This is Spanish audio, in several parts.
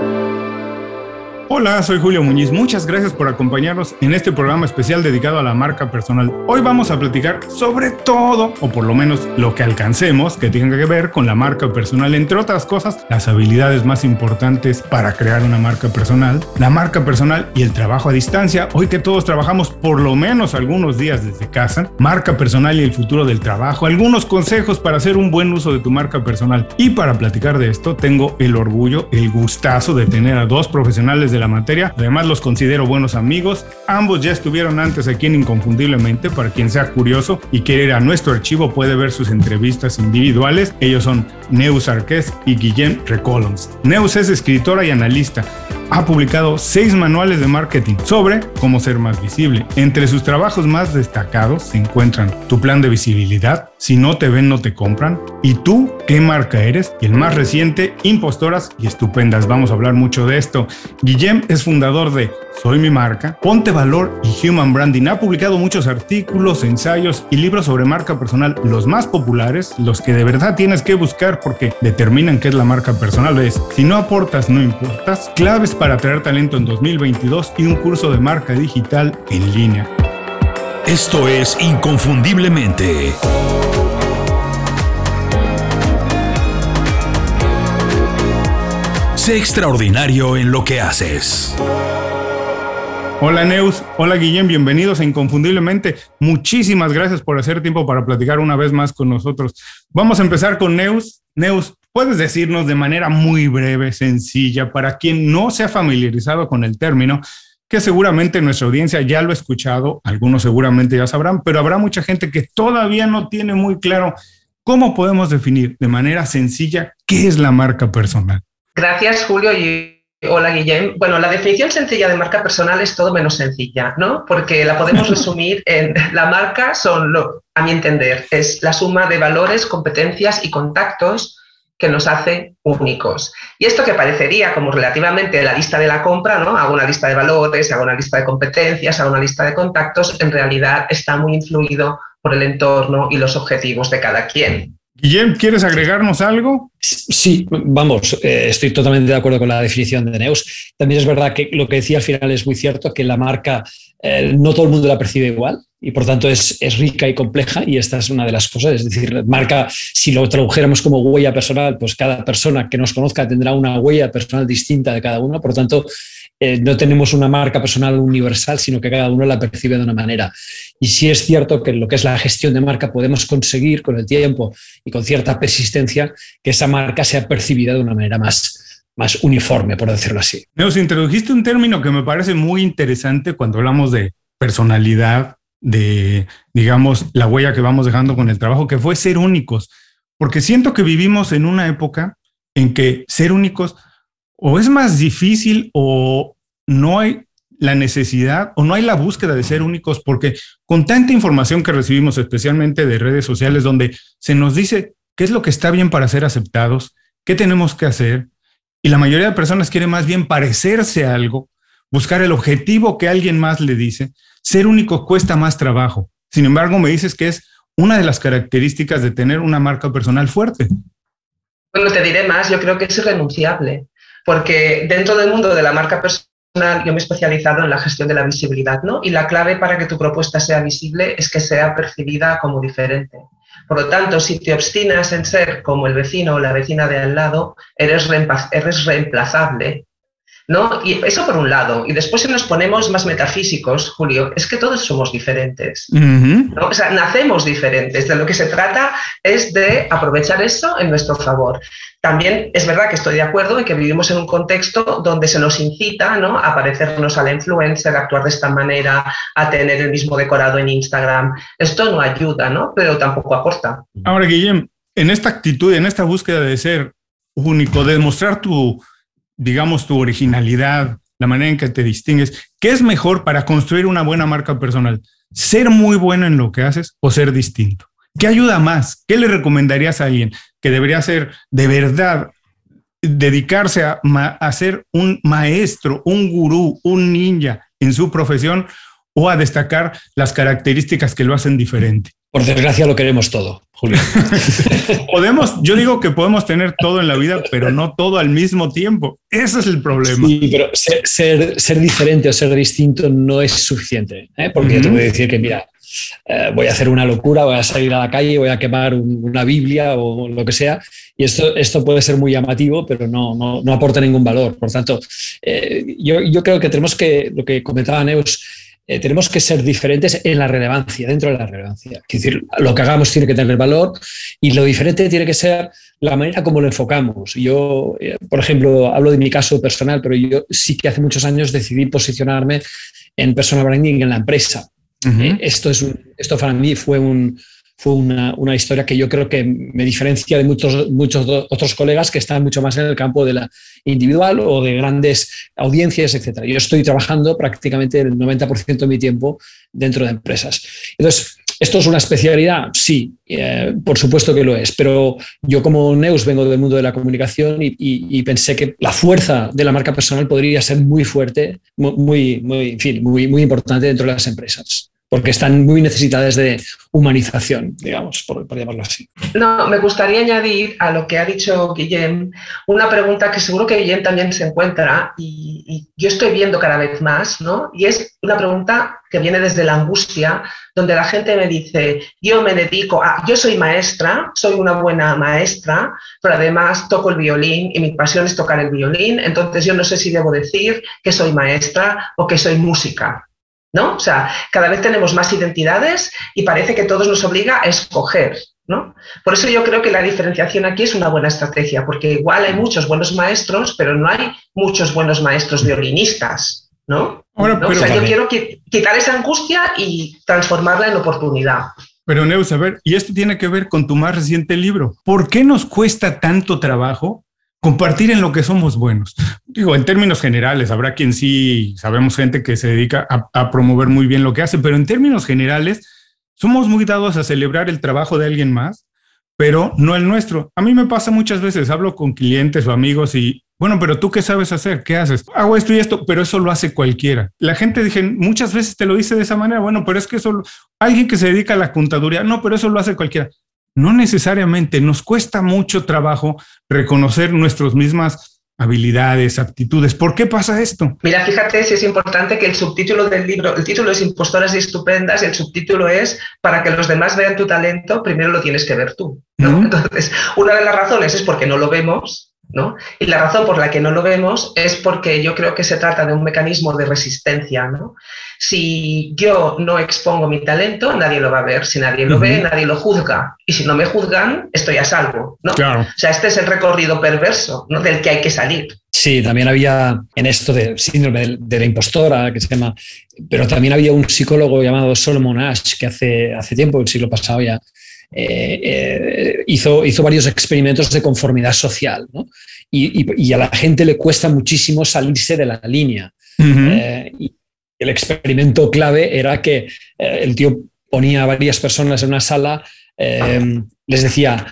thank you Hola, soy Julio Muñiz. Muchas gracias por acompañarnos en este programa especial dedicado a la marca personal. Hoy vamos a platicar sobre todo, o por lo menos lo que alcancemos, que tenga que ver con la marca personal. Entre otras cosas, las habilidades más importantes para crear una marca personal, la marca personal y el trabajo a distancia. Hoy que todos trabajamos por lo menos algunos días desde casa, marca personal y el futuro del trabajo, algunos consejos para hacer un buen uso de tu marca personal. Y para platicar de esto, tengo el orgullo, el gustazo de tener a dos profesionales de la materia. Además, los considero buenos amigos. Ambos ya estuvieron antes aquí en Inconfundiblemente. Para quien sea curioso y quiere ir a nuestro archivo, puede ver sus entrevistas individuales. Ellos son Neus Arqués y Guillem Recolons. Neus es escritora y analista ha publicado seis manuales de marketing sobre cómo ser más visible. Entre sus trabajos más destacados se encuentran Tu plan de visibilidad, Si no te ven no te compran, y tú, ¿qué marca eres? Y el más reciente, Impostoras y Estupendas. Vamos a hablar mucho de esto. Guillem es fundador de Soy mi marca, Ponte Valor y Human Branding. Ha publicado muchos artículos, ensayos y libros sobre marca personal. Los más populares, los que de verdad tienes que buscar porque determinan qué es la marca personal, es Si no aportas, no importas, claves para atraer talento en 2022 y un curso de marca digital en línea. Esto es Inconfundiblemente. Sé extraordinario en lo que haces. Hola Neus, hola Guillén, bienvenidos a Inconfundiblemente. Muchísimas gracias por hacer tiempo para platicar una vez más con nosotros. Vamos a empezar con Neus. Neus, ¿puedes decirnos de manera muy breve, sencilla, para quien no se ha familiarizado con el término, que seguramente nuestra audiencia ya lo ha escuchado, algunos seguramente ya sabrán, pero habrá mucha gente que todavía no tiene muy claro cómo podemos definir de manera sencilla qué es la marca personal? Gracias, Julio. Y Hola, Guillem. Bueno, la definición sencilla de marca personal es todo menos sencilla, ¿no? Porque la podemos resumir en la marca son, lo, a mi entender, es la suma de valores, competencias y contactos que nos hace únicos. Y esto que parecería como relativamente la lista de la compra, ¿no? Hago una lista de valores, hago una lista de competencias, hago una lista de contactos, en realidad está muy influido por el entorno y los objetivos de cada quien. Guillem, ¿quieres agregarnos algo? Sí, vamos, eh, estoy totalmente de acuerdo con la definición de Neus. También es verdad que lo que decía al final es muy cierto, que la marca eh, no todo el mundo la percibe igual y por tanto es, es, rica y compleja y esta es una de las cosas. Es decir, marca, si lo tradujéramos como huella personal, pues cada persona que nos conozca tendrá una huella personal distinta de cada uno. Por tanto, eh, no tenemos una marca personal universal, sino que cada uno la percibe de una manera. Y sí es cierto que lo que es la gestión de marca podemos conseguir con el tiempo y con cierta persistencia que esa marca sea percibida de una manera más, más uniforme, por decirlo así. Nos introdujiste un término que me parece muy interesante cuando hablamos de personalidad, de, digamos, la huella que vamos dejando con el trabajo, que fue ser únicos. Porque siento que vivimos en una época en que ser únicos o es más difícil o no hay la necesidad o no hay la búsqueda de ser únicos porque con tanta información que recibimos, especialmente de redes sociales, donde se nos dice qué es lo que está bien para ser aceptados, qué tenemos que hacer, y la mayoría de personas quiere más bien parecerse a algo, buscar el objetivo que alguien más le dice, ser único cuesta más trabajo. Sin embargo, me dices que es una de las características de tener una marca personal fuerte. Bueno, te diré más, yo creo que es irrenunciable porque dentro del mundo de la marca personal yo me he especializado en la gestión de la visibilidad, ¿no? Y la clave para que tu propuesta sea visible es que sea percibida como diferente. Por lo tanto, si te obstinas en ser como el vecino o la vecina de al lado, eres, reemplazable ¿no? Y eso por un lado. Y después si nos ponemos más metafísicos, Julio, es que todos somos diferentes. O sea, nacemos diferentes. De lo que se trata es de aprovechar eso en nuestro favor. También es verdad que estoy de acuerdo en que vivimos en un contexto donde se nos incita ¿no? a parecernos a la influencer, a actuar de esta manera, a tener el mismo decorado en Instagram. Esto no ayuda, ¿no? pero tampoco aporta. Ahora, Guillem, en esta actitud, en esta búsqueda de ser único, de mostrar tu, digamos, tu originalidad, la manera en que te distingues, ¿qué es mejor para construir una buena marca personal? ¿Ser muy bueno en lo que haces o ser distinto? ¿Qué ayuda más? ¿Qué le recomendarías a alguien que debería ser de verdad dedicarse a, a ser un maestro, un gurú, un ninja en su profesión o a destacar las características que lo hacen diferente? Por desgracia lo queremos todo, Julio. podemos, yo digo que podemos tener todo en la vida, pero no todo al mismo tiempo. Ese es el problema. Sí, pero ser, ser, diferente o ser distinto no es suficiente. ¿eh? Porque yo te voy a decir que, mira, eh, voy a hacer una locura, voy a salir a la calle, voy a quemar una Biblia o lo que sea. Y esto, esto puede ser muy llamativo, pero no, no, no aporta ningún valor. Por tanto, eh, yo, yo creo que tenemos que, lo que comentaba Neus, eh, tenemos que ser diferentes en la relevancia, dentro de la relevancia. Es decir, lo que hagamos tiene que tener valor y lo diferente tiene que ser la manera como lo enfocamos. Yo, eh, por ejemplo, hablo de mi caso personal, pero yo sí que hace muchos años decidí posicionarme en personal branding en la empresa. Eh, esto, es esto para mí fue un, fue una, una, historia que yo creo que me diferencia de muchos, muchos otros colegas que están mucho más en el campo de la individual o de grandes audiencias, etc. Yo estoy trabajando prácticamente el 90% de mi tiempo dentro de empresas. Entonces, ¿Esto es una especialidad? Sí, eh, por supuesto que lo es, pero yo como Neus vengo del mundo de la comunicación y, y, pensé que la fuerza de la marca personal podría ser muy fuerte, muy, muy, en fin, muy, muy importante dentro de las empresas porque están muy necesitadas de humanización, digamos, por, llamarlo así. No, me gustaría añadir a lo que ha dicho Guillem una pregunta que seguro que Guillem también se encuentra y, y, yo estoy viendo cada vez más, ¿no? Y es una pregunta que viene desde la angustia, donde la gente me dice, yo me dedico a, yo soy maestra, soy una buena maestra, pero además toco el violín y mi pasión es tocar el violín, entonces yo no sé si debo decir que soy maestra o que soy música. ¿No? O sea, cada vez tenemos más identidades y parece que todos nos obliga a escoger, ¿no? Por eso yo creo que la diferenciación aquí es una buena estrategia, porque igual hay muchos buenos maestros, pero no hay muchos buenos maestros violinistas, ¿no? o sea, yo quiero quitar esa angustia y transformarla en oportunidad. Pero Neus, a ver, y esto tiene que ver con tu más reciente libro. ¿Por qué nos cuesta tanto trabajo compartir en lo que somos buenos. Digo, en términos generales, habrá quien sí, sabemos gente que se dedica a, promover muy bien lo que hace, pero en términos generales, somos muy dados a celebrar el trabajo de alguien más, pero no el nuestro. A mí me pasa muchas veces, hablo con clientes o amigos y, bueno, pero tú qué sabes hacer, qué haces, hago esto y esto, pero eso lo hace cualquiera. La gente dije, muchas veces te lo dice de esa manera, bueno, pero es que eso, alguien que se dedica a la contaduría, no, pero eso lo hace cualquiera no necesariamente nos cuesta mucho trabajo reconocer nuestras mismas habilidades, aptitudes. ¿Por qué pasa esto? Mira, fíjate si es importante que el subtítulo del libro, el título es Impostoras y Estupendas, el subtítulo es Para que los demás vean tu talento, primero lo tienes que ver tú. Entonces, una de las razones es porque no lo vemos, ¿no? Y la razón por la que no lo vemos es porque yo creo que se trata de un mecanismo de resistencia. ¿no? Si yo no expongo mi talento, nadie lo va a ver. Si nadie lo ve, nadie lo juzga. Y si no me juzgan, estoy a salvo. ¿no? O sea, este es el recorrido perverso ¿no? del que hay que salir. Sí, también había en esto de síndrome de la impostora, que se llama, pero también había un psicólogo llamado Solomon Ash que hace, hace tiempo, el siglo pasado ya, eh, eh, hizo, hizo varios experimentos de conformidad social y, a la gente le cuesta muchísimo salirse de la línea. Eh, y el experimento clave era que el tío ponía a varias personas en una sala, les, decía,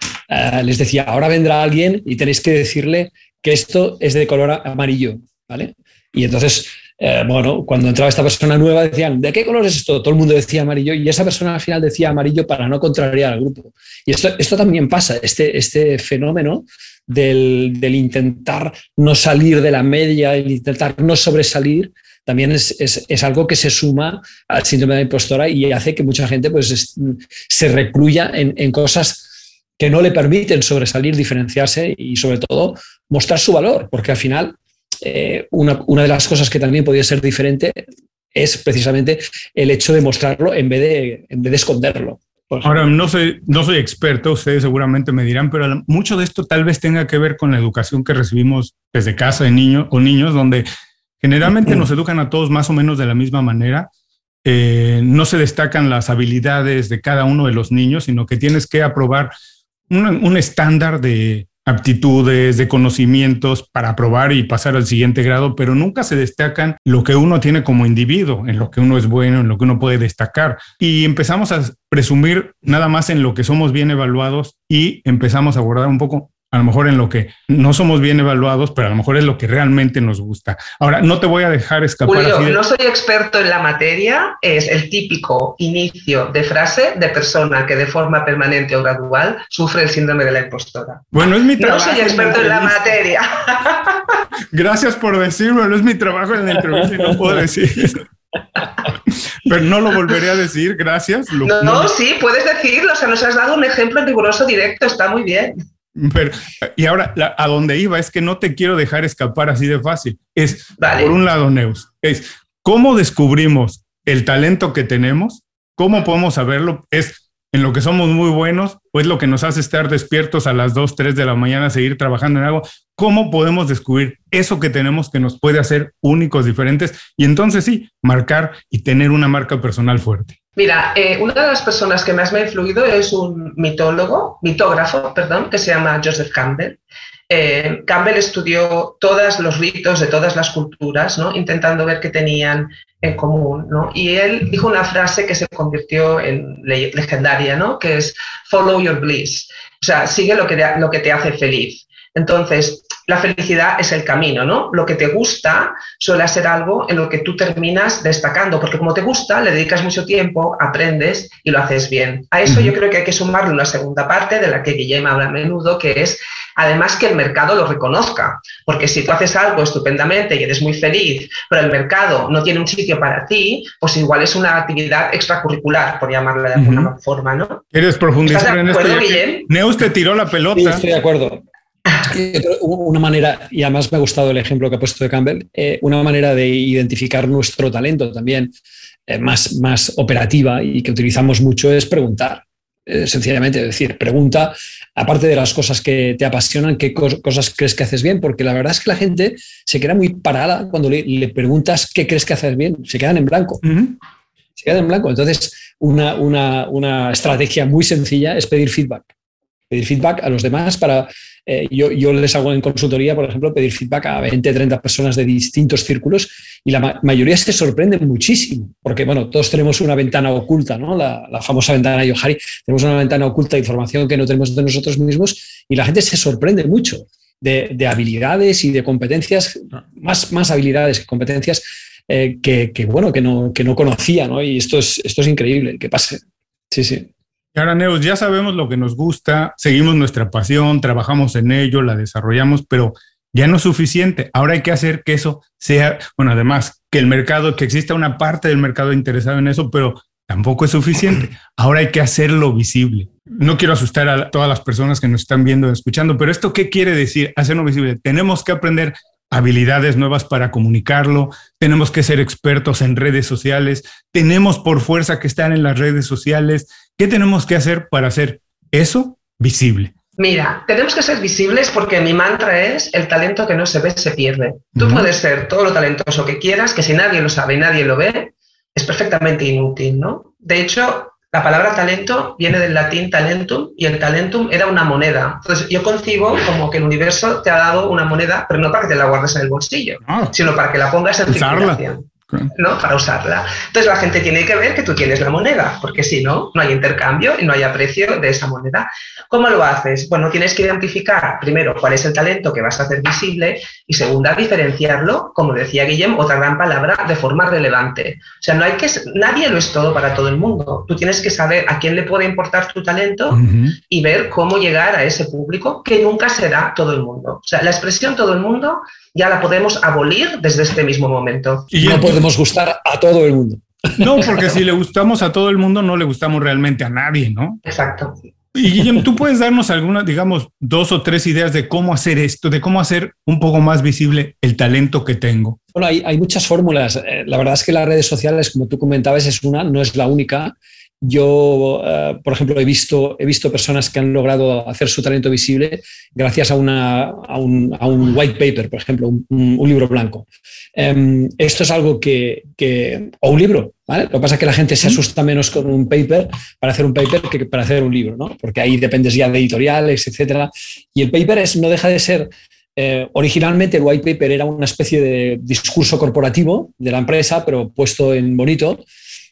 les decía, ahora vendrá alguien y tenéis que decirle que esto es de color amarillo. ¿vale? Y entonces eh, bueno, cuando entraba esta persona nueva decían, ¿de qué color es esto? Todo el mundo decía amarillo y esa persona al final decía amarillo para no contrariar al grupo. Y esto, esto también pasa, este, este fenómeno del, intentar no salir de la media, el intentar no sobresalir, también es, algo que se suma al síndrome de la impostora y hace que mucha gente pues, se recluya en, en cosas que no le permiten sobresalir, diferenciarse y sobre todo mostrar su valor, porque al final eh, una, de las cosas que también podría ser diferente es precisamente el hecho de mostrarlo en vez de, en vez de esconderlo. Ahora, no soy, no soy experto, ustedes seguramente me dirán, pero mucho de esto tal vez tenga que ver con la educación que recibimos desde casa de niños o niños, donde generalmente nos educan a todos más o menos de la misma manera. Eh, no se destacan las habilidades de cada uno de los niños, sino que tienes que aprobar un estándar de, aptitudes, de conocimientos para aprobar y pasar al siguiente grado, pero nunca se destacan lo que uno tiene como individuo, en lo que uno es bueno, en lo que uno puede destacar. Y empezamos a presumir nada más en lo que somos bien evaluados y empezamos a abordar un poco a lo mejor en lo que no somos bien evaluados, pero a lo mejor es lo que realmente nos gusta. Ahora, no te voy a dejar escapar. Julio, no soy experto en la materia, es el típico inicio de frase de persona que de forma permanente o gradual sufre el síndrome de la impostora. Bueno, es mi trabajo. No soy experto en la materia. Gracias por decirlo, no es mi trabajo en la entrevista y no puedo decir eso. Pero no lo volveré a decir, gracias. no, no, sí, puedes decirlo, o sea, nos has dado un ejemplo riguroso directo, está muy bien. Pero, y ahora, a dónde iba es que no te quiero dejar escapar así de fácil. Es, por un lado, Neus, es cómo descubrimos el talento que tenemos, cómo podemos saberlo, es en lo que somos muy buenos, pues lo que nos hace estar despiertos a las 2, 3 de la mañana, seguir trabajando en algo, ¿cómo podemos descubrir eso que tenemos que nos puede hacer únicos, diferentes? Y entonces sí, marcar y tener una marca personal fuerte. Mira, eh, una de las personas que más me ha influido es un mitólogo, mitógrafo, perdón, que se llama Joseph Campbell. Eh, Campbell estudió todos los ritos de todas las culturas, ¿no? intentando ver qué tenían en común. ¿no? Y él dijo una frase que se convirtió en legendaria, ¿no? que es follow your bliss, o sea, sigue lo que, lo que te hace feliz. Entonces, la felicidad es el camino, ¿no? Lo que te gusta suele ser algo en lo que tú terminas destacando, porque como te gusta, le dedicas mucho tiempo, aprendes y lo haces bien. A eso yo creo que hay que sumarle una segunda parte de la que Guillem habla a menudo, que es además que el mercado lo reconozca, porque si tú haces algo estupendamente y eres muy feliz, pero el mercado no tiene un sitio para ti, pues igual es una actividad extracurricular, por llamarla de alguna forma, ¿no? ¿Quieres profundizar en esto? Neus te tiró la pelota. Sí, estoy de acuerdo. Una manera, y además me ha gustado el ejemplo que ha puesto de Campbell, eh, una manera de identificar nuestro talento también eh, más, más operativa y que utilizamos mucho es preguntar. Eh, sencillamente, es decir, pregunta, aparte de las cosas que te apasionan, qué cosas crees que haces bien, porque la verdad es que la gente se queda muy parada cuando le, preguntas qué crees que haces bien, se quedan en blanco. Se quedan en blanco. Entonces, una, una, una estrategia muy sencilla es pedir feedback pedir feedback a los demás para eh, yo, yo, les hago en consultoría, por ejemplo, pedir feedback a 20, 30 personas de distintos círculos y la mayoría se sorprenden muchísimo, porque bueno, todos tenemos una ventana oculta, ¿no? La, famosa ventana Yohari, tenemos una ventana oculta de información que no tenemos de nosotros mismos y la gente se sorprende mucho de, habilidades y de competencias, más, más habilidades que competencias eh, que, que, bueno, que no, que no conocía, ¿no? Y esto es, esto es increíble, que pase. Sí, sí. Ahora, Neos, ya sabemos lo que nos gusta, seguimos nuestra pasión, trabajamos en ello, la desarrollamos, pero ya no es suficiente. Ahora hay que hacer que eso sea, bueno, además, que el mercado, que exista una parte del mercado interesado en eso, pero tampoco es suficiente. Ahora hay que hacerlo visible. No quiero asustar a todas las personas que nos están viendo y escuchando, pero ¿esto qué quiere decir? Hacerlo visible. Tenemos que aprender habilidades nuevas para comunicarlo, tenemos que ser expertos en redes sociales, tenemos por fuerza que estar en las redes sociales. ¿Qué tenemos que hacer para hacer eso visible? Mira, tenemos que ser visibles porque mi mantra es el talento que no se ve se pierde. Tú puedes ser todo lo talentoso que quieras, que si nadie lo sabe y nadie lo ve, es perfectamente inútil, ¿no? De hecho, la palabra talento viene del latín talentum y el talentum era una moneda. Entonces yo concibo como que el universo te ha dado una moneda, pero no para que te la guardes en el bolsillo, ah. sino para que la pongas en circulación. ¿No? Para usarla. Entonces la gente tiene que ver que tú tienes la moneda, porque si no, no hay intercambio y no hay aprecio de esa moneda. ¿Cómo lo haces? Bueno, tienes que identificar primero cuál es el talento que vas a hacer visible y segunda, diferenciarlo, como decía Guillem, otra gran palabra, de forma relevante. O sea, no hay que, nadie lo es todo para todo el mundo. Tú tienes que saber a quién le puede importar tu talento y ver cómo llegar a ese público que nunca será todo el mundo. O sea, la expresión todo el mundo ya la podemos abolir desde este mismo momento. Y no podemos gustar a todo el mundo. No, porque si le gustamos a todo el mundo, no le gustamos realmente a nadie, ¿no? Exacto. Y Guillem, ¿tú puedes darnos algunas, digamos, dos o tres ideas de cómo hacer esto, de cómo hacer un poco más visible el talento que tengo? Bueno, hay, hay muchas fórmulas. Eh, la verdad es que las redes sociales, como tú comentabas, es una, no es la única. Yo, eh, por ejemplo, he visto, he visto personas que han logrado hacer su talento visible gracias a, una, a, un, a un, white paper, por ejemplo, un, libro blanco. Em, esto es algo que, que, o un libro, ¿vale? Lo que pasa es que la gente se asusta menos con un paper para hacer un paper que para hacer un libro, ¿no? Porque ahí dependes ya de editoriales, etcétera. Y el paper es, no deja de ser eh, originalmente el white paper era una especie de discurso corporativo de la empresa, pero puesto en bonito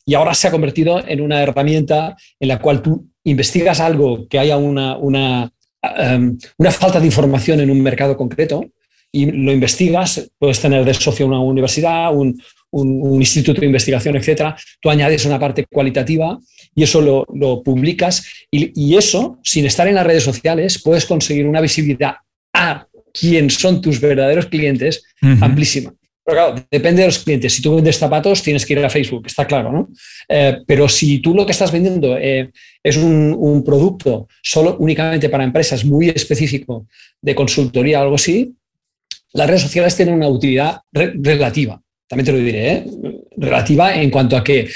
y ahora se ha convertido en una herramienta en la cual tú investigas algo que haya una, una, em, una falta de información en un mercado concreto y lo investigas, puedes tener de socio una universidad, un, instituto de investigación, etcétera. Tú añades una parte cualitativa y eso lo, publicas y, eso, sin estar en las redes sociales, puedes conseguir una visibilidad a quién son tus verdaderos clientes amplísima. Pero claro, depende de los clientes. Si tú vendes zapatos, tienes que ir a Facebook, está claro, ¿no? Eh, pero si tú lo que estás vendiendo eh, es un, producto solo únicamente para empresas muy específico de consultoría o algo así, las redes sociales tienen una utilidad relativa. También te lo diré, ¿eh? relativa en cuanto a que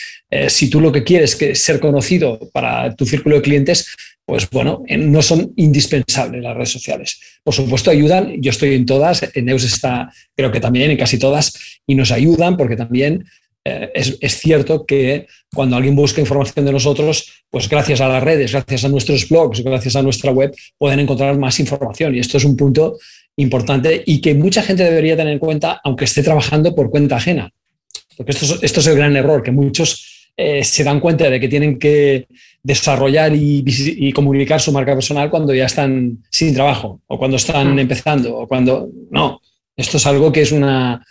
si tú lo que quieres es ser conocido para tu círculo de clientes, pues bueno, no son indispensables las redes sociales. Por supuesto, ayudan, yo estoy en todas, en Neus está, creo que también en casi todas, y nos ayudan porque también eh, es, cierto que cuando alguien busca información de nosotros, pues gracias a las redes, gracias a nuestros blogs, gracias a nuestra web, pueden encontrar más información. Y esto es un punto importante y que mucha gente debería tener en cuenta, aunque esté trabajando por cuenta ajena. Porque esto es, esto es el gran error, que muchos eh, se dan cuenta de que tienen que desarrollar y, comunicar su marca personal cuando ya están sin trabajo o cuando están hmm. empezando o cuando no. Esto es algo que es una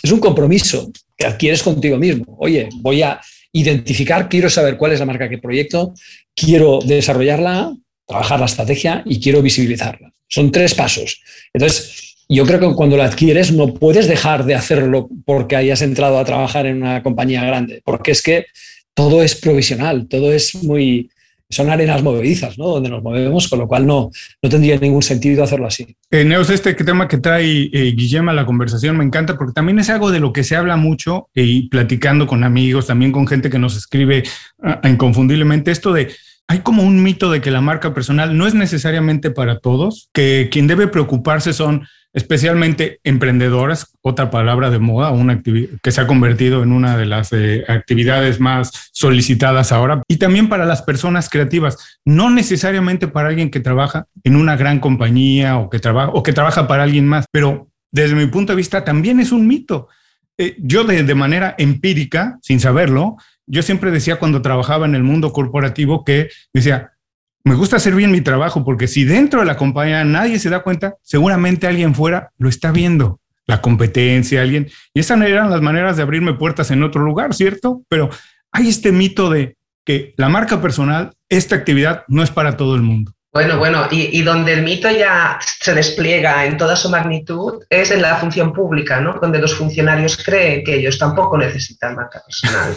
es un compromiso que adquieres contigo mismo. Oye, voy a identificar, quiero saber cuál es la marca que proyecto, quiero desarrollarla, trabajar la estrategia y quiero visibilizarla. Son tres pasos. Entonces, yo creo que cuando la adquieres no puedes dejar de hacerlo porque hayas entrado a trabajar en una compañía grande, porque es que todo es provisional, todo es muy, son arenas movedizas, ¿no? Donde nos movemos, con lo cual no, no tendría ningún sentido hacerlo así. Eh, este tema que trae eh, a la conversación me encanta porque también es algo de lo que se habla mucho eh, y platicando con amigos, también con gente que nos escribe ah, inconfundiblemente, esto de hay como un mito de que la marca personal no es necesariamente para todos, que quien debe preocuparse son especialmente emprendedoras, otra palabra de moda, una que se ha convertido en una de las eh, actividades más solicitadas ahora, y también para las personas creativas, no necesariamente para alguien que trabaja en una gran compañía o que trabaja o que trabaja para alguien más, pero desde mi punto de vista también es un mito. Eh, yo de, de manera empírica, sin saberlo, yo siempre decía cuando trabajaba en el mundo corporativo que decía, me gusta hacer bien mi trabajo porque si dentro de la compañía nadie se da cuenta, seguramente alguien fuera lo está viendo, la competencia, alguien. Y esas eran las maneras de abrirme puertas en otro lugar, ¿cierto? Pero hay este mito de que la marca personal, esta actividad no es para todo el mundo. Bueno, bueno, y, donde el mito ya se despliega en toda su magnitud es en la función pública, ¿no? Donde los funcionarios creen que ellos tampoco necesitan marca personal.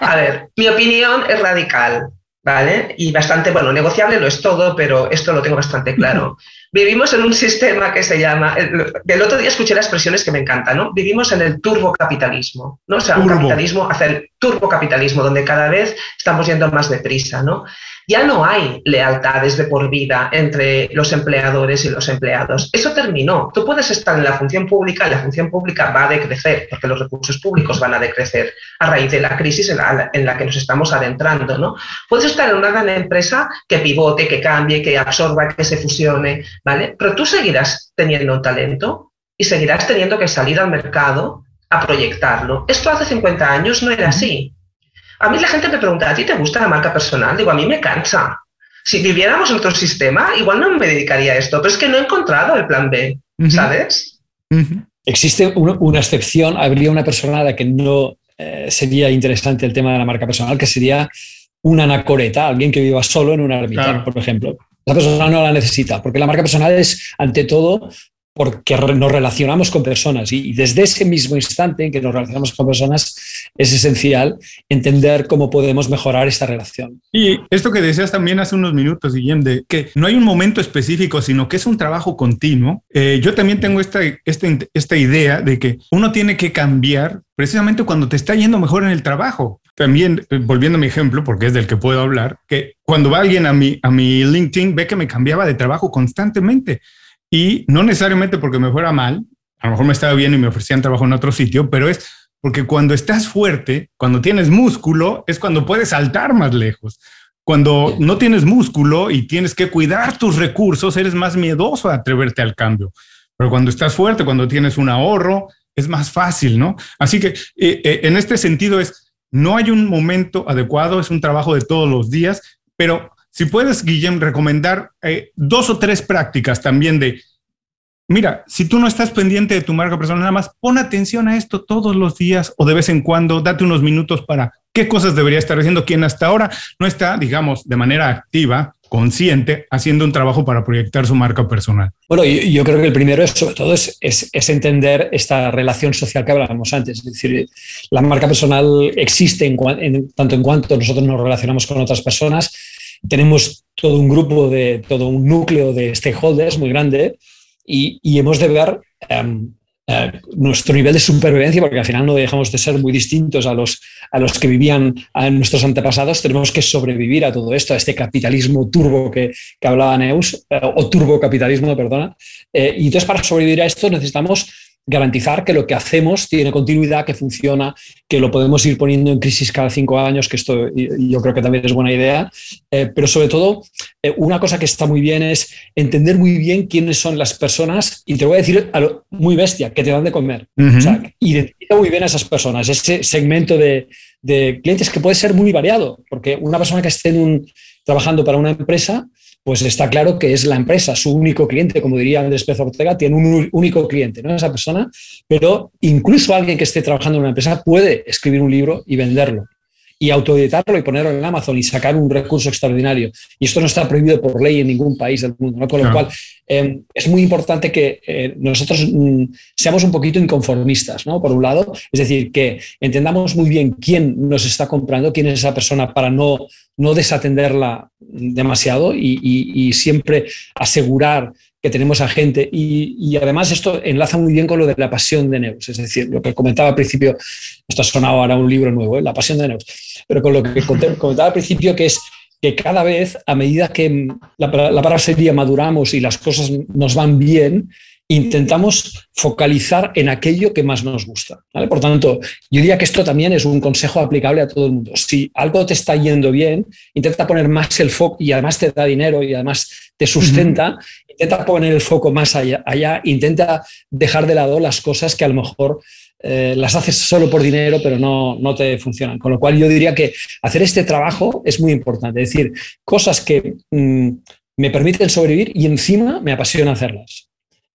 A ver, mi opinión es radical. ¿vale? Y bastante, bueno, negociable no es todo, pero esto lo tengo bastante claro. Vivimos en un sistema que se llama, el, otro día escuché las expresiones que me encantan, ¿no? Vivimos en el turbocapitalismo, ¿no? O sea, un capitalismo, hacer turbocapitalismo, donde cada vez estamos yendo más deprisa, ¿no? Ya no hay lealtades de por vida entre los empleadores y los empleados. Eso terminó. Tú puedes estar en la función pública y la función pública va a decrecer, porque los recursos públicos van a decrecer a raíz de la crisis en la, que nos estamos adentrando. ¿no? Puedes estar en una gran empresa que pivote, que cambie, que absorba, que se fusione, ¿vale? Pero tú seguirás teniendo un talento y seguirás teniendo que salir al mercado a proyectarlo. Esto hace 50 años no era así. A mí la gente me pregunta, ¿a ti te gusta la marca personal? Digo, a mí me cansa. Si viviéramos en otro sistema, igual no me dedicaría a esto, pero es que no he encontrado el plan B, ¿sabes? Existe una, excepción, habría una persona a la que no eh, sería interesante el tema de la marca personal, que sería una anacoreta, alguien que viva solo en una ermita, por ejemplo. La persona no la necesita, porque la marca personal es, ante todo, porque nos relacionamos con personas y desde ese mismo instante en que nos relacionamos con personas es esencial entender cómo podemos mejorar esta relación. Y esto que decías también hace unos minutos, Guillem, de que no hay un momento específico, sino que es un trabajo continuo. Eh, yo también tengo esta, esta, esta idea de que uno tiene que cambiar precisamente cuando te está yendo mejor en el trabajo. También, eh, volviendo a mi ejemplo, porque es del que puedo hablar, que cuando va alguien a mi, a mi LinkedIn ve que me cambiaba de trabajo constantemente y no necesariamente porque me fuera mal, a lo mejor me estaba bien y me ofrecían trabajo en otro sitio, pero es porque cuando estás fuerte, cuando tienes músculo, es cuando puedes saltar más lejos. Cuando no tienes músculo y tienes que cuidar tus recursos, eres más miedoso a atreverte al cambio. Pero cuando estás fuerte, cuando tienes un ahorro, es más fácil, ¿no? Así que eh, eh, en este sentido es, no hay un momento adecuado, es un trabajo de todos los días, pero si puedes, Guillem, recomendar eh, dos o tres prácticas también de, mira, si tú no estás pendiente de tu marca personal, nada más pon atención a esto todos los días o de vez en cuando, date unos minutos para qué cosas debería estar haciendo quien hasta ahora no está, digamos, de manera activa consciente haciendo un trabajo para proyectar su marca personal? Bueno, yo, creo que el primero es, sobre todo, es, entender esta relación social que hablábamos antes. Es decir, la marca personal existe tanto en cuanto nosotros nos relacionamos con otras personas. Tenemos todo un grupo de, todo un núcleo de stakeholders muy grande y, y hemos de ver em, eh, nuestro nivel de supervivencia, porque al final no dejamos de ser muy distintos a los, a los que vivían a nuestros antepasados, tenemos que sobrevivir a todo esto, a este capitalismo turbo que, que hablaba Neus, eh, o turbocapitalismo, perdona. Eh, y entonces para sobrevivir a esto necesitamos garantizar que lo que hacemos tiene continuidad, que funciona, que lo podemos ir poniendo en crisis cada cinco años, que esto yo creo que también es buena idea. Eh, pero sobre todo, eh, una cosa que está muy bien es entender muy bien quiénes son las personas, y te voy a decir muy bestia, que te dan de comer. o sea, identifica muy bien a esas personas, ese segmento de, de, clientes que puede ser muy variado, porque una persona que esté en un, trabajando para una empresa, pues está claro que es la empresa, su único cliente, como diría Andrés Pez Ortega, tiene un único cliente, ¿no? Esa persona, pero incluso alguien que esté trabajando en una empresa puede escribir un libro y venderlo y autoeditarlo y ponerlo en Amazon y sacar un recurso extraordinario. Y esto no está prohibido por ley en ningún país del mundo, ¿no? Con lo cual, em, es muy importante que eh, nosotros mm, seamos un poquito inconformistas, ¿no? Por un lado, es decir, que entendamos muy bien quién nos está comprando, quién es esa persona para no no desatenderla demasiado y, siempre asegurar que tenemos a gente. Y, además esto enlaza muy bien con lo de la pasión de Neus, es decir, lo que comentaba al principio, esto ha sonado ahora un libro nuevo, ¿eh? La pasión de Neus, pero con lo que comentaba al principio que es que cada vez, a medida que la, la palabra sería maduramos y las cosas nos van bien, intentamos focalizar en aquello que más nos gusta. Por tanto, yo diría que esto también es un consejo aplicable a todo el mundo. Si algo te está yendo bien, intenta poner más el foco y además te da dinero y además te sustenta, intenta poner el foco más allá, allá, intenta dejar de lado las cosas que a lo mejor eh, las haces solo por dinero, pero no, no te funcionan. Con lo cual yo diría que hacer este trabajo es muy importante. Es decir, cosas que mm, me permiten sobrevivir y encima me apasiona hacerlas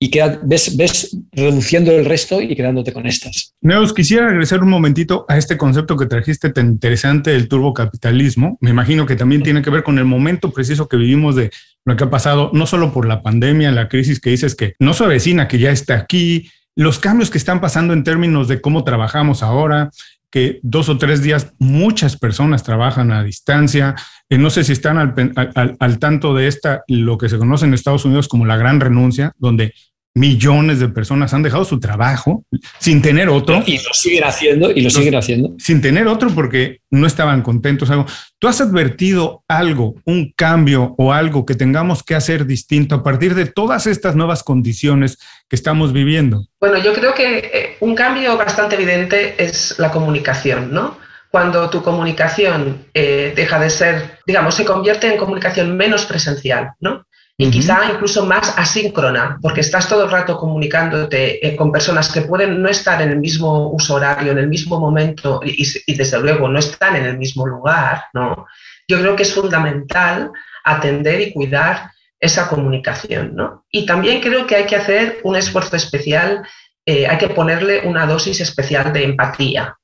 y ves, ves reduciendo el resto y quedándote con estas. Neos, quisiera regresar un momentito a este concepto que trajiste tan interesante del turbocapitalismo. Me imagino que también tiene que ver con el momento preciso que vivimos de lo que ha pasado, no solo por la pandemia, la crisis que dices que no se avecina, que ya está aquí, los cambios que están pasando en términos de cómo trabajamos ahora, que dos o tres días muchas personas trabajan a distancia. Eh, no sé si están al, tanto de esta, lo que se conoce en Estados Unidos como la gran renuncia, donde millones de personas han dejado su trabajo sin tener otro. Y lo siguen haciendo, y lo siguen haciendo. Sin tener otro porque no estaban contentos. Algo. ¿Tú has advertido algo, un cambio o algo que tengamos que hacer distinto a partir de todas estas nuevas condiciones que estamos viviendo? Bueno, yo creo que eh, un cambio bastante evidente es la comunicación, ¿no? Cuando tu comunicación eh, deja de ser, digamos, se convierte en comunicación menos presencial, ¿no? Y quizá incluso más asíncrona, porque estás todo el rato comunicándote eh, con personas que pueden no estar en el mismo uso horario, en el mismo momento y, desde luego no están en el mismo lugar, ¿no? Yo creo que es fundamental atender y cuidar esa comunicación, ¿no? Y también creo que hay que hacer un esfuerzo especial, eh, hay que ponerle una dosis especial de empatía,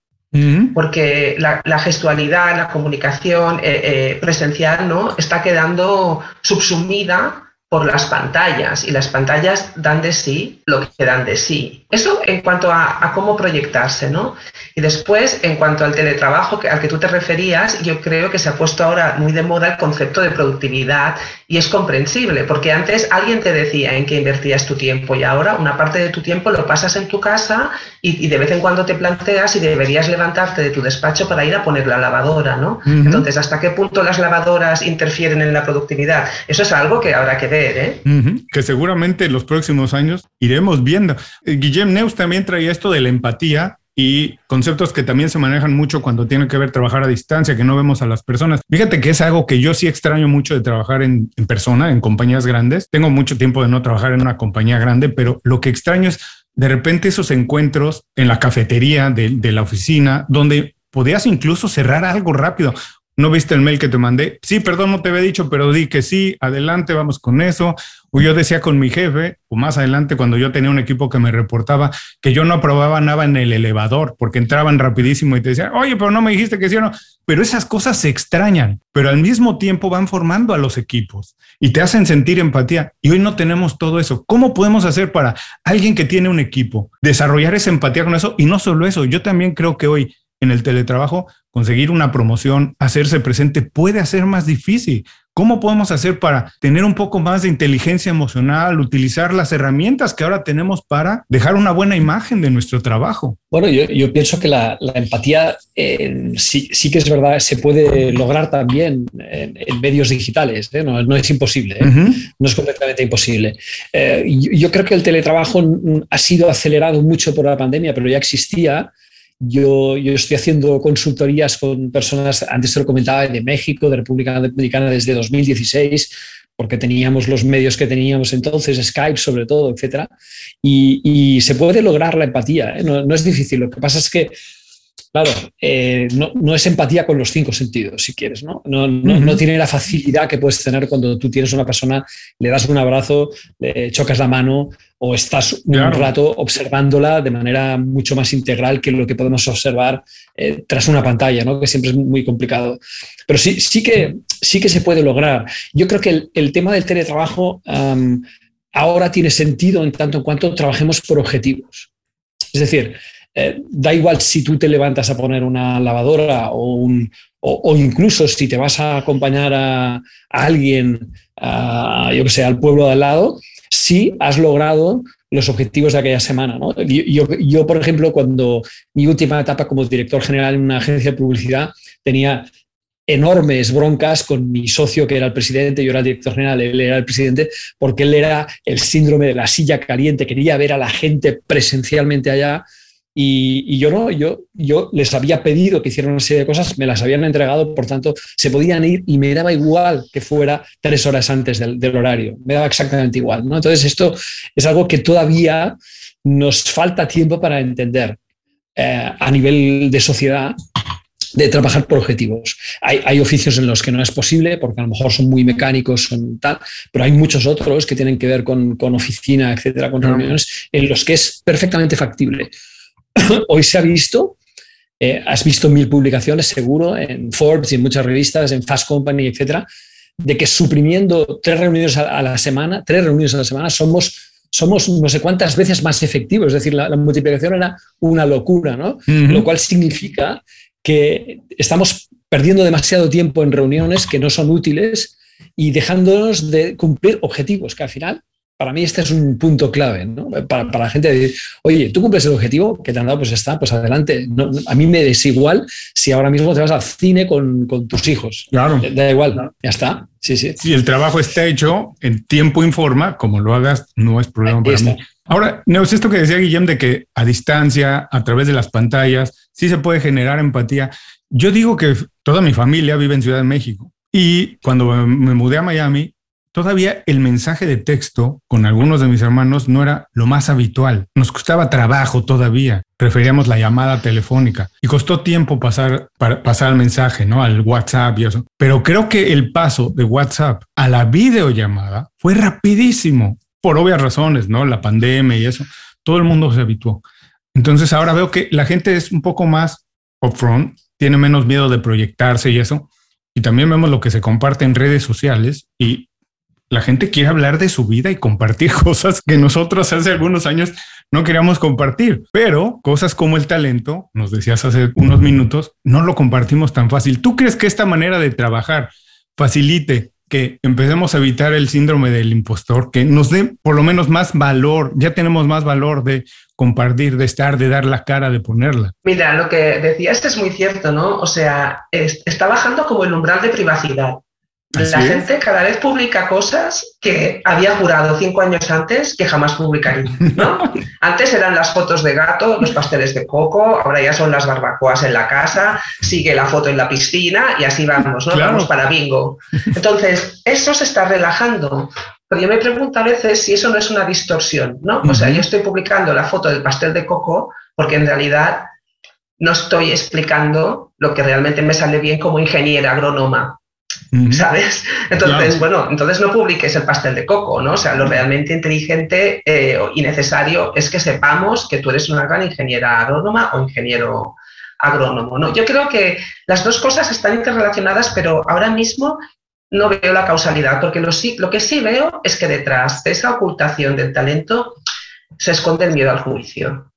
porque la, gestualidad, la comunicación eh, eh, presencial ¿no? está quedando subsumida por las pantallas y las pantallas dan de sí lo que dan de sí. Eso en cuanto a, cómo proyectarse, ¿no? Y después, en cuanto al teletrabajo al que tú te referías, yo creo que se ha puesto ahora muy de moda el concepto de productividad y es comprensible, porque antes alguien te decía en qué invertías tu tiempo y ahora una parte de tu tiempo lo pasas en tu casa y, de vez en cuando te planteas si deberías levantarte de tu despacho para ir a poner la lavadora, ¿no? Entonces, ¿hasta qué punto las lavadoras interfieren en la productividad? Eso es algo que habrá que ver ¿eh? Que seguramente en los próximos años iremos viendo. Eh, Guillem Neus también traía esto de la empatía y conceptos que también se manejan mucho cuando tiene que ver trabajar a distancia, que no vemos a las personas. Fíjate que es algo que yo sí extraño mucho de trabajar en, persona, en compañías grandes. Tengo mucho tiempo de no trabajar en una compañía grande, pero lo que extraño es de repente esos encuentros en la cafetería de, de la oficina, donde podías incluso cerrar algo rápido ¿no viste el mail que te mandé? Sí, perdón, no te había dicho, pero di que sí, adelante, vamos con eso. O yo decía con mi jefe, o más adelante cuando yo tenía un equipo que me reportaba que yo no aprobaba nada en el elevador porque entraban rapidísimo y te decían, oye, pero no me dijiste que sí o no. Pero esas cosas se extrañan, pero al mismo tiempo van formando a los equipos y te hacen sentir empatía. Y hoy no tenemos todo eso. ¿Cómo podemos hacer para alguien que tiene un equipo desarrollar esa empatía con eso? Y no solo eso, yo también creo que hoy en el teletrabajo, conseguir una promoción, hacerse presente puede ser más difícil. ¿Cómo podemos hacer para tener un poco más de inteligencia emocional, utilizar las herramientas que ahora tenemos para dejar una buena imagen de nuestro trabajo? Bueno, yo, pienso que la, empatía eh, sí, sí, que es verdad, se puede lograr también en, medios digitales, ¿eh? no, es imposible, ¿eh? no es completamente imposible. Yo, yo creo que el teletrabajo ha sido acelerado mucho por la pandemia, pero ya existía yo, yo, estoy haciendo consultorías con personas, antes te lo comentaba, de México, de República Dominicana desde 2016, porque teníamos los medios que teníamos entonces, Skype sobre todo, etc. Y, se puede lograr la empatía, ¿eh? no, no, es difícil. Lo que pasa es que Claro, eh, no, es empatía con los cinco sentidos, si quieres, ¿no? No, tiene la facilidad que puedes tener cuando tú tienes una persona, le das un abrazo, le chocas la mano o estás un rato observándola de manera mucho más integral que lo que podemos observar eh, tras una pantalla, ¿no? Que siempre es muy complicado. Pero sí, sí, que, sí que se puede lograr. Yo creo que el, tema del teletrabajo ahora tiene sentido en tanto en cuanto trabajemos por objetivos. Es decir, eh, da igual si tú te levantas a poner una lavadora o, incluso si te vas a acompañar a, alguien, yo que sé, al pueblo de al lado, si has logrado los objetivos de aquella semana. Yo, yo, por ejemplo, cuando mi última etapa como director general en una agencia de publicidad, tenía enormes broncas con mi socio, que era el presidente, yo era el director general, él era el presidente, porque él era el síndrome de la silla caliente, quería ver a la gente presencialmente allá y, yo no, yo, yo les había pedido que hicieran una serie de cosas, me las habían entregado, por tanto, se podían ir y me daba igual que fuera tres horas antes del, horario, me daba exactamente igual. ¿no? Entonces, esto es algo que todavía nos falta tiempo para entender eh, a nivel de sociedad de trabajar por objetivos. Hay, hay, oficios en los que no es posible, porque a lo mejor son muy mecánicos, son tal, pero hay muchos otros que tienen que ver con, con oficina, etcétera, con reuniones, en los que es perfectamente factible. hoy se ha visto, eh, has visto mil publicaciones seguro en Forbes y en muchas revistas, en Fast Company, etcétera, de que suprimiendo tres reuniones a, la semana, tres reuniones a la semana, somos somos no sé cuántas veces más efectivos. Es decir, la, multiplicación era una locura, ¿no? Lo cual significa que estamos perdiendo demasiado tiempo en reuniones que no son útiles y dejándonos de cumplir objetivos, que al final para mí este es un punto clave, ¿no? Para, la gente decir, oye, tú cumples el objetivo que te han dado, pues está, pues adelante. a mí me es igual si ahora mismo te vas al cine con, tus hijos. Claro. Da igual, ya está. Sí, sí. Si el trabajo está hecho en tiempo informa, como lo hagas, no es problema para mí. Ahora, Neus, esto que decía Guillem de que a distancia, a través de las pantallas, sí se puede generar empatía. Yo digo que toda mi familia vive en Ciudad de México y cuando me mudé a Miami, Todavía el mensaje de texto con algunos de mis hermanos no era lo más habitual. Nos costaba trabajo todavía. Preferíamos la llamada telefónica y costó tiempo pasar, para pasar el mensaje, ¿no? Al WhatsApp y eso. Pero creo que el paso de WhatsApp a la videollamada fue rapidísimo por obvias razones, ¿no? La pandemia y eso. Todo el mundo se habituó. Entonces ahora veo que la gente es un poco más upfront, tiene menos miedo de proyectarse y eso. Y también vemos lo que se comparte en redes sociales y la gente quiere hablar de su vida y compartir cosas que nosotros hace algunos años no queríamos compartir, pero cosas como el talento, nos decías hace unos minutos, no lo compartimos tan fácil. ¿Tú crees que esta manera de trabajar facilite que empecemos a evitar el síndrome del impostor, que nos dé por lo menos más valor, ya tenemos más valor de compartir, de estar, de dar la cara, de ponerla. Mira, lo que decías es muy cierto, ¿no? O sea, está bajando como el umbral de privacidad la gente cada vez publica cosas que había jurado cinco años antes que jamás publicaría. ¿no? antes eran las fotos de gato, los pasteles de coco, ahora ya son las barbacoas en la casa, sigue la foto en la piscina y así vamos, ¿no? Vamos para bingo. Entonces, eso se está relajando. Pero yo me pregunto a veces si eso no es una distorsión, ¿no? O sea, yo estoy publicando la foto del pastel de coco porque en realidad no estoy explicando lo que realmente me sale bien como ingeniera agrónoma. ¿Sabes? Entonces, bueno, entonces no publiques el pastel de coco, ¿no? O sea, lo realmente inteligente eh, y necesario es que sepamos que tú eres una gran ingeniera agrónoma o ingeniero agrónomo, ¿no? Yo creo que las dos cosas están interrelacionadas, pero ahora mismo no veo la causalidad, porque lo, sí, lo que sí veo es que detrás de esa ocultación del talento se esconde el miedo al juicio.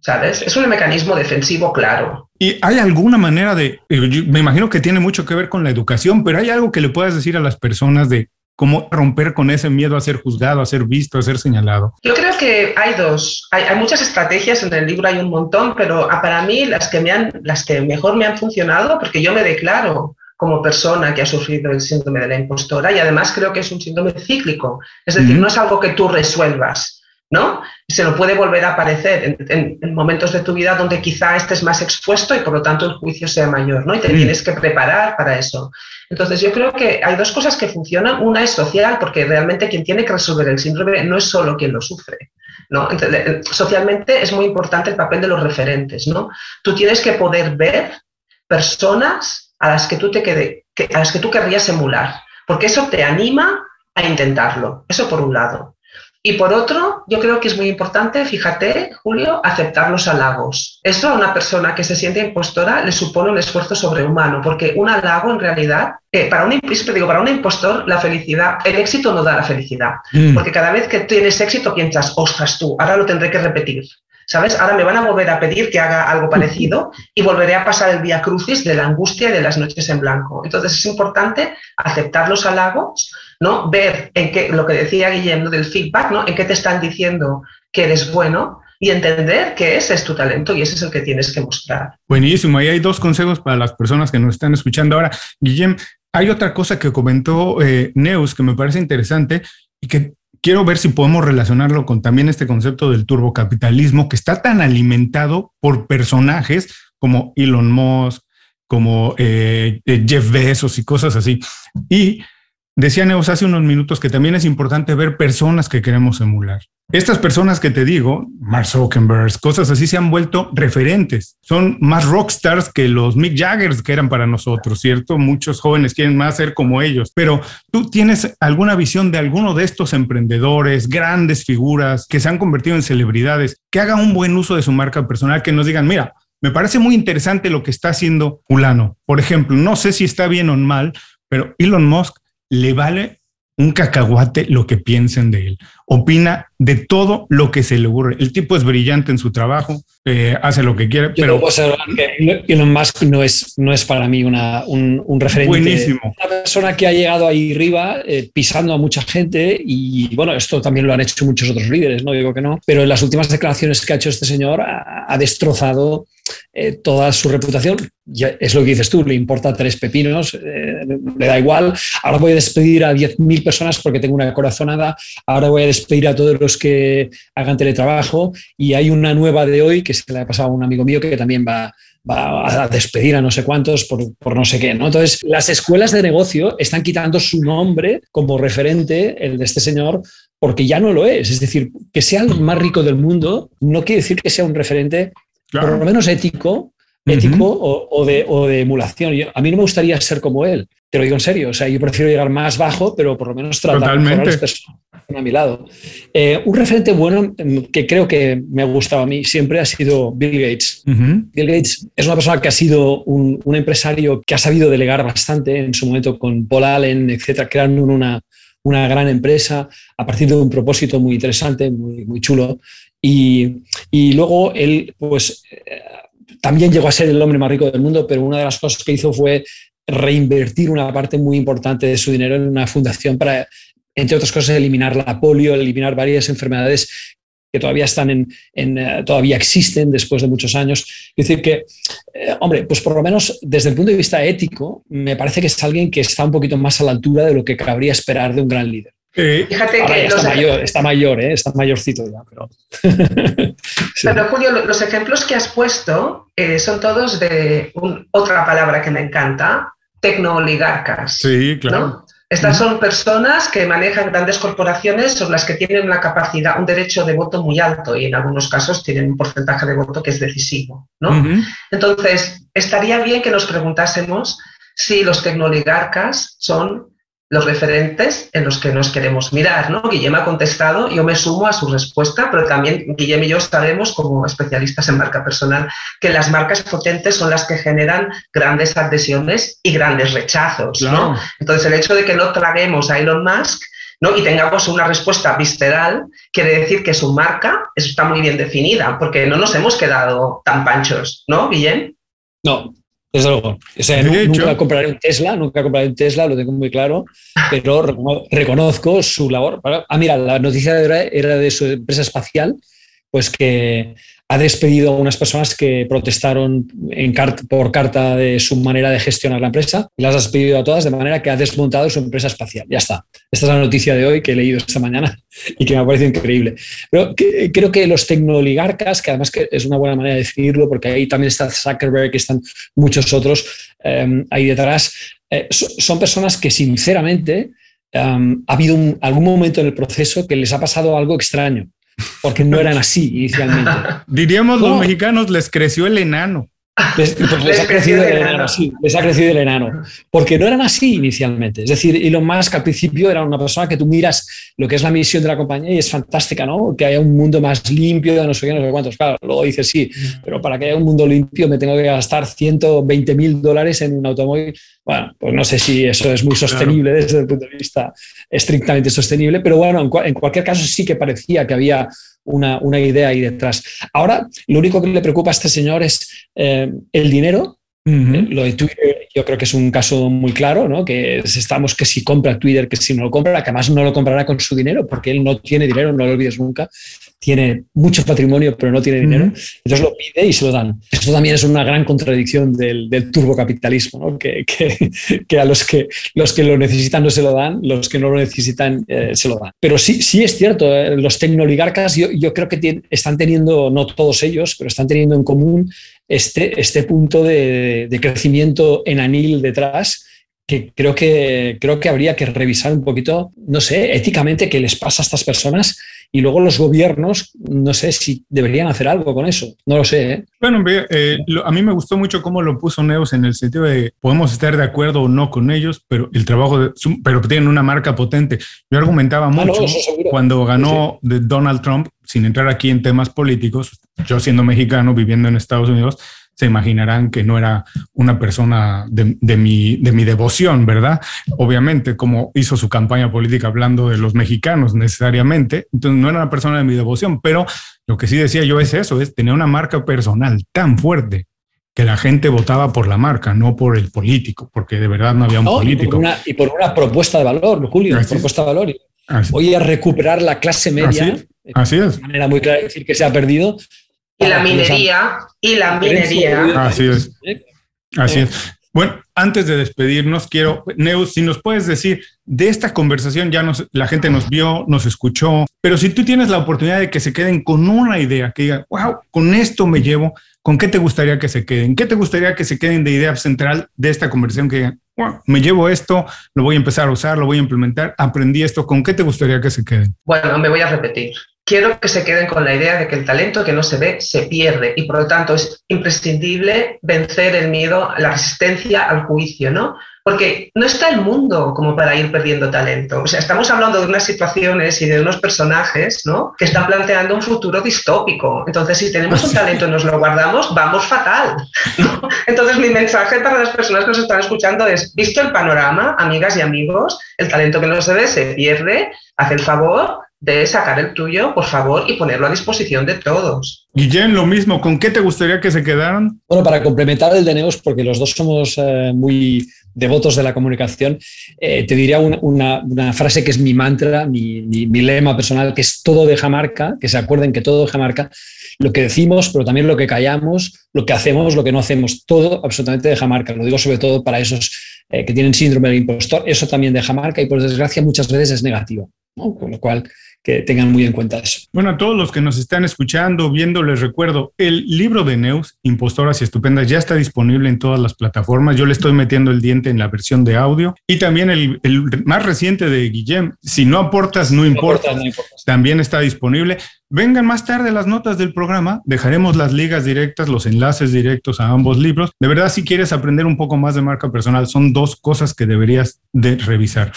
¿Sabes? Es un mecanismo defensivo claro. ¿Y hay alguna manera de, eh, me imagino que tiene mucho que ver con la educación, pero hay algo que le puedas decir a las personas de cómo romper con ese miedo a ser juzgado, a ser visto, a ser señalado? Yo creo que hay dos. Hay, hay muchas estrategias, en el libro hay un montón, pero para mí las que, me han, las que mejor me han funcionado, porque yo me declaro como persona que ha sufrido el síndrome de la impostora y además creo que es un síndrome cíclico, es decir, no es algo que tú resuelvas, ¿no? Se lo puede volver a aparecer en, momentos de tu vida donde quizá estés más expuesto y por lo tanto el juicio sea mayor, ¿no? Y te tienes que preparar para eso. Entonces yo creo que hay dos cosas que funcionan. Una es social, porque realmente quien tiene que resolver el síndrome no es solo quien lo sufre. ¿no? socialmente es muy importante el papel de los referentes, ¿no? Tú tienes que poder ver personas a las que tú, te quede, a las que tú querrías emular, porque eso te anima a intentarlo, eso por un lado. Y por otro, yo creo que es muy importante, fíjate, Julio, aceptar los halagos. Eso a una persona que se siente impostora le supone un esfuerzo sobrehumano, porque un halago en realidad, eh, para, un, digo, para un impostor, la felicidad, el éxito no da la felicidad, mm. porque cada vez que tienes éxito piensas, ostras tú, ahora lo tendré que repetir. ¿sabes? Ahora me van a volver a pedir que haga algo parecido y volveré a pasar el día crucis de la angustia y de las noches en blanco. Entonces es importante aceptar los halagos, ¿no? Ver en qué, lo que decía Guillermo del feedback, ¿no? En qué te están diciendo que eres bueno y entender que ese es tu talento y ese es el que tienes que mostrar. Buenísimo. Ahí hay dos consejos para las personas que nos están escuchando ahora. Guillem, hay otra cosa que comentó eh, Neus que me parece interesante y que quiero ver si podemos relacionarlo con también este concepto del turbocapitalismo que está tan alimentado por personajes como Elon Musk, como eh, eh, Jeff Bezos y cosas así. Y Decía Neos hace unos minutos que también es importante ver personas que queremos emular. Estas personas que te digo, Mark Zuckerberg, cosas así, se han vuelto referentes. Son más rockstars que los Mick Jaggers que eran para nosotros, ¿cierto? Muchos jóvenes quieren más ser como ellos. Pero tú tienes alguna visión de alguno de estos emprendedores, grandes figuras que se han convertido en celebridades, que hagan un buen uso de su marca personal, que nos digan, mira, me parece muy interesante lo que está haciendo fulano. Por ejemplo, no sé si está bien o mal, pero Elon Musk le vale un cacahuate lo que piensen de él. Opina de todo lo que se le ocurre. El tipo es brillante en su trabajo, eh, hace lo que quiere. pero que Elon Musk no es, no es para mí una, un, referente. Buenísimo. Una persona que ha llegado ahí arriba eh, pisando a mucha gente y bueno, esto también lo han hecho muchos otros líderes, no digo que no, pero en las últimas declaraciones que ha hecho este señor ha destrozado eh, toda su reputación. Es lo que dices tú, le importa tres pepinos, eh, le da igual. Ahora voy a despedir a 10.000 personas porque tengo una corazonada. Ahora voy a despedir a todos los que hagan teletrabajo. Y hay una nueva de hoy que se le ha pasado a un amigo mío que también va, a despedir a no sé cuántos por, no sé qué. Entonces, las escuelas de negocio están quitando su nombre como referente, el de este señor, porque ya no lo es. Es decir, que sea el más rico del mundo no quiere decir que sea un referente por lo menos ético, ético o, de, o, de, emulación. a mí no me gustaría ser como él, te lo digo en serio. O sea, yo prefiero llegar más bajo, pero por lo menos tratar a las personas a mi lado. Eh, un referente bueno mm, que creo que me ha gustado a mí siempre ha sido Bill Gates. Bill Gates es una persona que ha sido un, un, empresario que ha sabido delegar bastante en su momento con Paul Allen, etcétera, creando una, una gran empresa a partir de un propósito muy interesante, muy, muy chulo. Y, luego él, pues, eh, también llegó a ser el hombre más rico del mundo, pero una de las cosas que hizo fue reinvertir una parte muy importante de su dinero en una fundación para, entre otras cosas, eliminar la polio, eliminar varias enfermedades que todavía están en eh, todavía existen después de muchos años. Es decir, que, eh, hombre, pues por lo menos desde el punto de vista ético, me parece que es alguien que está un poquito más a la altura de lo que cabría esperar de un gran líder. Fíjate que está, mayor, está mayor, ¿eh? está mayorcito ya, pero. Pero Julio, los ejemplos que has puesto eh, son todos de otra palabra que me encanta, tecnooligarcas. Sí, claro. Estas son personas que manejan grandes corporaciones, son las que tienen una capacidad, un derecho de voto muy alto y en algunos casos tienen un porcentaje de voto que es decisivo. ¿no? Entonces, estaría bien que nos preguntásemos si los tecnoligarcas son los referentes en los que nos queremos mirar. ¿no? Guillem ha contestado, yo me sumo a su respuesta, pero también Guillem y yo sabemos, como especialistas en marca personal, que las marcas potentes son las que generan grandes adhesiones y grandes rechazos. ¿no? Entonces, el hecho de que no traguemos a Elon Musk ¿no? y tengamos una respuesta visceral, quiere decir que su marca está muy bien definida, porque no nos hemos quedado tan panchos, ¿no, Guillem? No, desde luego. O sea, nunca compraré un Tesla, nunca compraré un Tesla, lo tengo muy claro, pero reconozco su labor. Ah, mira, la noticia de ahora era de su empresa espacial, pues que ha despedido a unas personas que protestaron por carta de su manera de gestionar la empresa y las ha despedido a todas de manera que ha desmontado su empresa espacial. Ya está. Esta es la noticia de hoy que he leído esta mañana y que me parece increíble. Pero creo que los tecnoligarcas, que además que es una buena manera de definirlo, porque ahí también está Zuckerberg, están muchos otros eh, ahí detrás, eh, son personas que sinceramente eh, ha habido algún momento en el proceso que les ha pasado algo extraño porque no eran así inicialmente. Diríamos los mexicanos, les creció el enano. Les, les, ha crecido el enano, sí, les ha crecido el enano. Porque no eran así inicialmente. Es decir, Elon Musk al principio era una persona que tú miras lo que es la misión de la compañía y es fantástica, ¿no? Que haya un mundo más limpio, no sé qué, no sé cuántos. Claro, luego dices sí, pero para que haya un mundo limpio me tengo que gastar 120 mil dólares en un automóvil. Bueno, pues no sé si eso es muy sostenible desde el punto de vista estrictamente sostenible, pero bueno, en, en cualquier caso sí que parecía que había una, idea ahí detrás. Ahora, lo único que le preocupa a este señor es eh, el dinero. Eh, lo de Twitter yo creo que es un caso muy claro, ¿no? que estamos que si compra Twitter, que si no lo compra, que además no lo comprará con su dinero, porque él no tiene dinero, no lo olvides nunca, tiene mucho patrimonio, pero no tiene dinero, entonces lo pide y se lo dan. Esto también es una gran contradicción del, del turbocapitalismo, que, que, a los que, los que lo necesitan no se lo dan, los que no lo necesitan eh, se lo dan. Pero sí, sí es cierto, eh, los tecnoligarcas yo, yo creo que están teniendo, no todos ellos, pero están teniendo en común este, este punto de, de crecimiento en anil detrás que creo que creo que habría que revisar un poquito, no sé, éticamente qué les pasa a estas personas y luego los gobiernos, no sé si deberían hacer algo con eso, no lo sé. ¿eh? Bueno, eh, a mí me gustó mucho cómo lo puso Neus en el sentido de podemos estar de acuerdo o no con ellos, pero el trabajo, de, pero tienen una marca potente. Yo argumentaba ah, mucho cuando ganó de Donald Trump, sin entrar aquí en temas políticos, yo siendo mexicano, viviendo en Estados Unidos, se imaginarán que no era una persona de, mi, de mi devoción, ¿verdad? Obviamente, como hizo su campaña política hablando de los mexicanos necesariamente, entonces no era una persona de mi devoción, pero lo que sí decía yo es eso, es tener una marca personal tan fuerte que la gente votaba por la marca, no por el político, porque de verdad no había un político. Y por, una, propuesta de valor, Julio, una propuesta de valor. Voy a recuperar la clase media. Así, es. De manera muy clara de decir que se ha perdido y la minería, y la minería. Así es. Así es. Bueno, antes de despedirnos, quiero, Neus, si nos puedes decir, de esta conversación ya nos, la gente nos vio, nos escuchó, pero si tú tienes la oportunidad de que se queden con una idea, que digan, wow, con esto me llevo, ¿con qué te gustaría que se queden? ¿Qué te gustaría que se queden de idea central de esta conversación? Que digan, wow, me llevo esto, lo voy a empezar a usar, lo voy a implementar, aprendí esto, ¿con qué te gustaría que se queden? Bueno, me voy a repetir quiero que se queden con la idea de que el talento que no se ve se pierde y por lo tanto es imprescindible vencer el miedo, la resistencia al juicio, ¿no? Porque no está el mundo como para ir perdiendo talento. O sea, estamos hablando de unas situaciones y de unos personajes, ¿no? Que están planteando un futuro distópico. Entonces, si tenemos un talento y nos lo guardamos, vamos fatal. Entonces, mi mensaje para las personas que nos están escuchando es, visto el panorama, amigas y amigos, el talento que no se ve se pierde, haz el favor de sacar el tuyo, por favor, y ponerlo a disposición de todos. Guillén, lo mismo, ¿con qué te gustaría que se quedaran? Bueno, para complementar el de Neos, porque los dos somos eh, muy devotos de la comunicación, eh, te diría una, frase que es mi mantra, mi, lema personal, que es todo deja marca, que se acuerden que todo deja marca, lo que decimos, pero también lo que callamos, lo que hacemos, lo que no hacemos, todo absolutamente deja marca. Lo digo sobre todo para esos eh, que tienen síndrome del impostor, eso también deja marca y por desgracia muchas veces es negativo. Con lo cual, que tengan muy en cuenta eso. Bueno, a todos los que nos están escuchando, viendo, les recuerdo, el libro de Neus, Impostoras y Estupendas, ya está disponible en todas las plataformas. Yo le estoy metiendo el diente en la versión de audio y también el, más reciente de Guillem, Si no aportas, no, importa, no importa, también está disponible. Vengan más tarde las notas del programa, dejaremos las ligas directas, los enlaces directos a ambos libros. De verdad, si quieres aprender un poco más de marca personal, son dos cosas que deberías de revisar.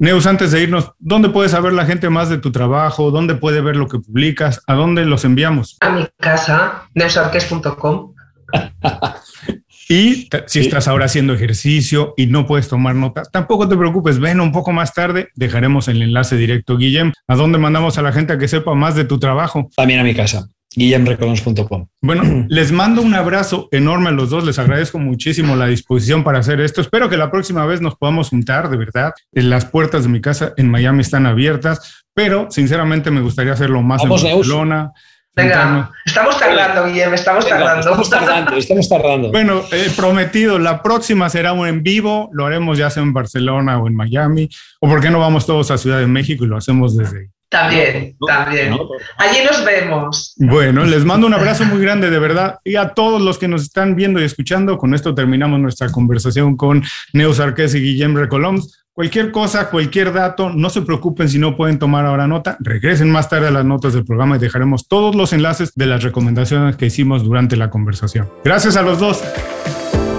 Neus, antes de irnos, ¿dónde puede saber la gente más de tu trabajo? ¿Dónde puede ver lo que publicas? ¿A dónde los enviamos? A mi casa, neusarques.com. Y si estás ahora haciendo ejercicio y no puedes tomar nota, tampoco te preocupes, ven un poco más tarde, dejaremos el enlace directo. Guillem, ¿a dónde mandamos a la gente a que sepa más de tu trabajo? También a mi casa guillemrecolons.com. Bueno, les mando un abrazo enorme a los dos. Les agradezco muchísimo la disposición para hacer esto. Espero que la próxima vez nos podamos juntar, de verdad. Las puertas de mi casa en Miami están abiertas, pero sinceramente me gustaría hacerlo más en Barcelona. Venga, estamos tardando, Guillem, estamos tardando. Estamos tardando, estamos tardando. Bueno, eh, prometido, la próxima será un en vivo, lo haremos ya sea en Barcelona o en Miami, o por qué no vamos todos a Ciudad de México y lo hacemos desde ahí. También, también. Allí nos vemos. Bueno, les mando un abrazo muy grande, de verdad. Y a todos los que nos están viendo y escuchando, con esto terminamos nuestra conversación con Neus Arqués y Guillem Recoloms. Cualquier cosa, cualquier dato, no se preocupen si no pueden tomar ahora nota. Regresen más tarde a las notas del programa y dejaremos todos los enlaces de las recomendaciones que hicimos durante la conversación. Gracias a los dos.